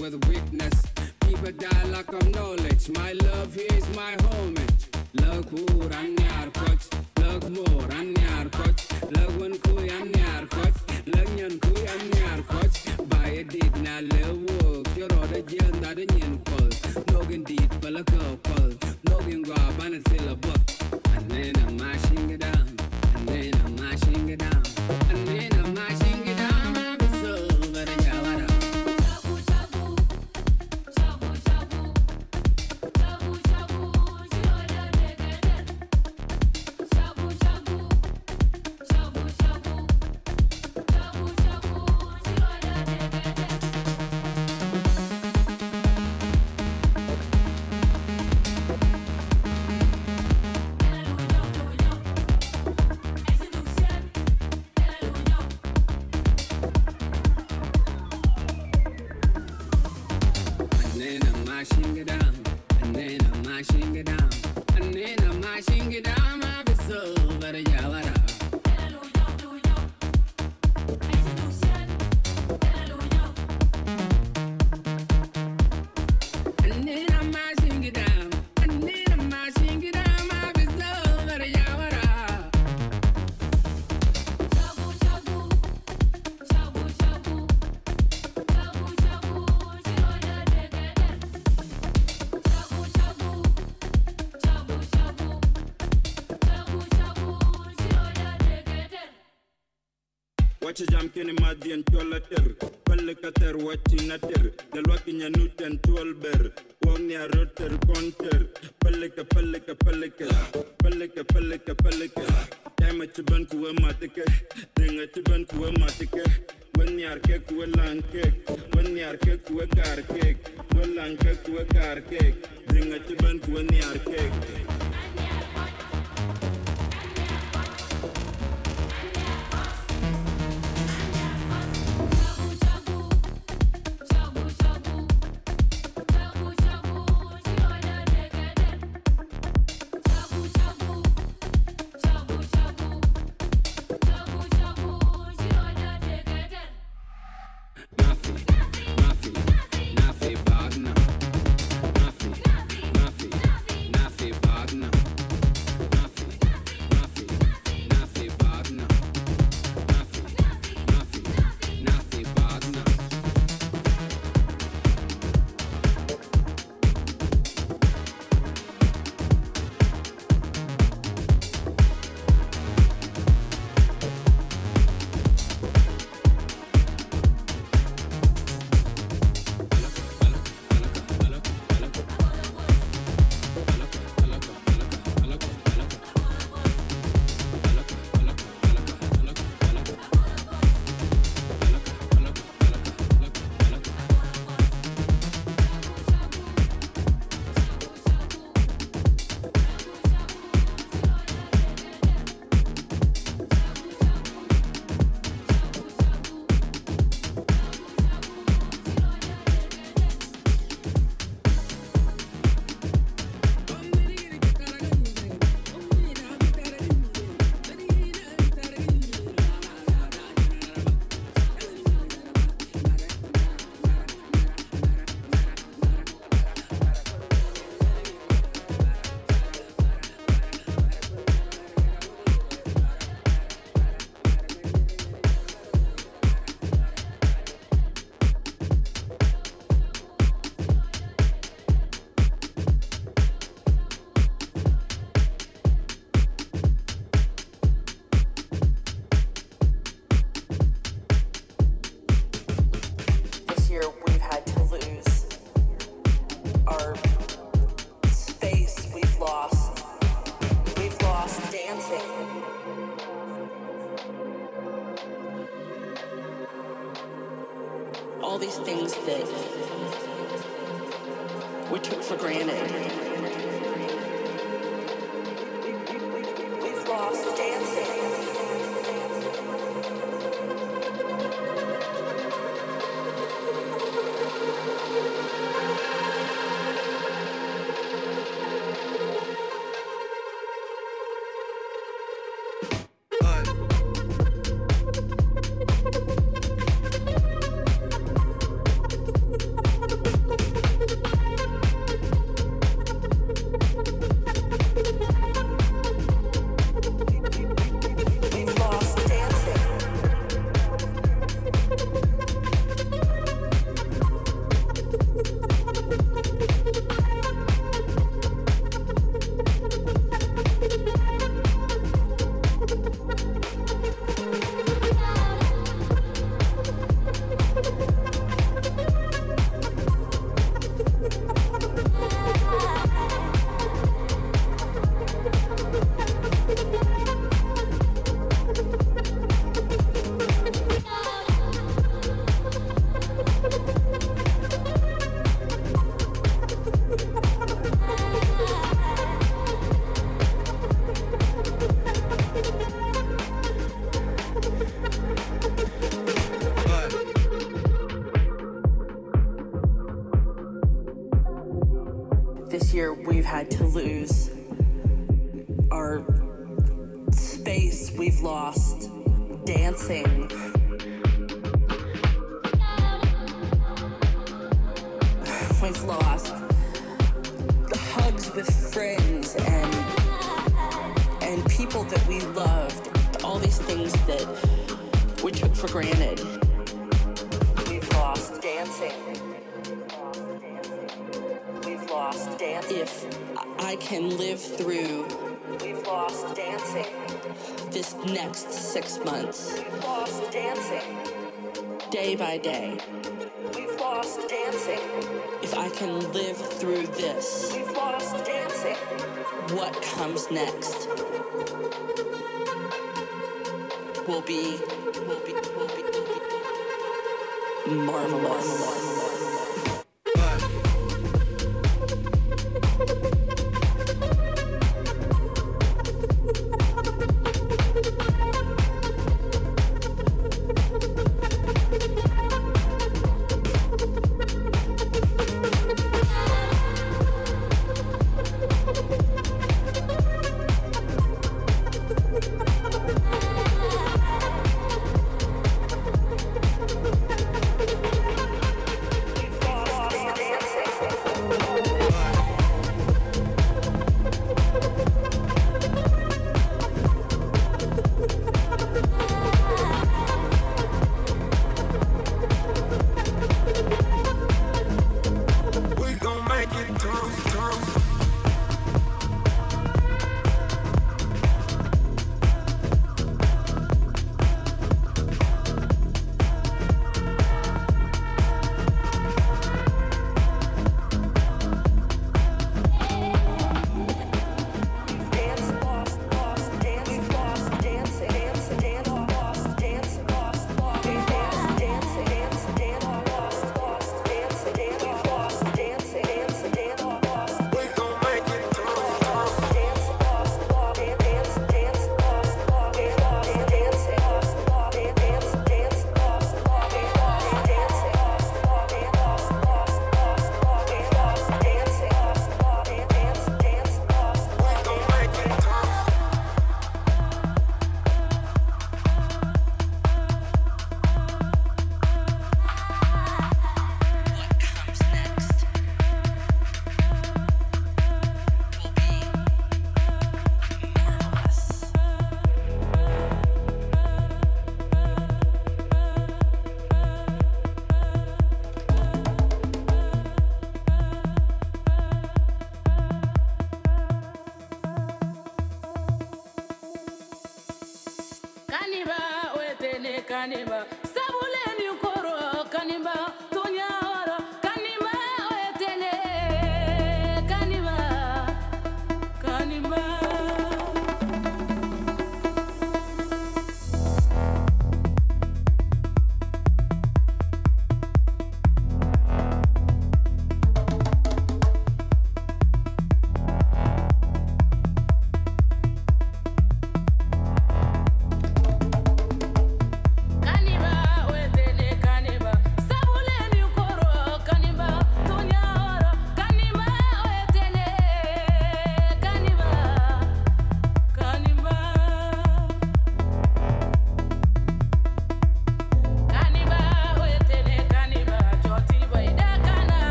with weakness. people die lack of knowledge, my love. wacha jam kini madien chola ter. Pelle kater wachi na ter. Delwa kinya nuten twelber. Wongni a roter konter pelle ka pelle ka pelle ka pelle ka pelle ka pelle ka tema chiban kuwe matike dinga chiban kuwe matike When yar ke kuwe lang ke, when yar ke kuwe kar ke, when lang ke kuwe kar ke, dinga chiban kuwe nyar ke. comes next will be, will be, will be, will be marvelous. marvelous.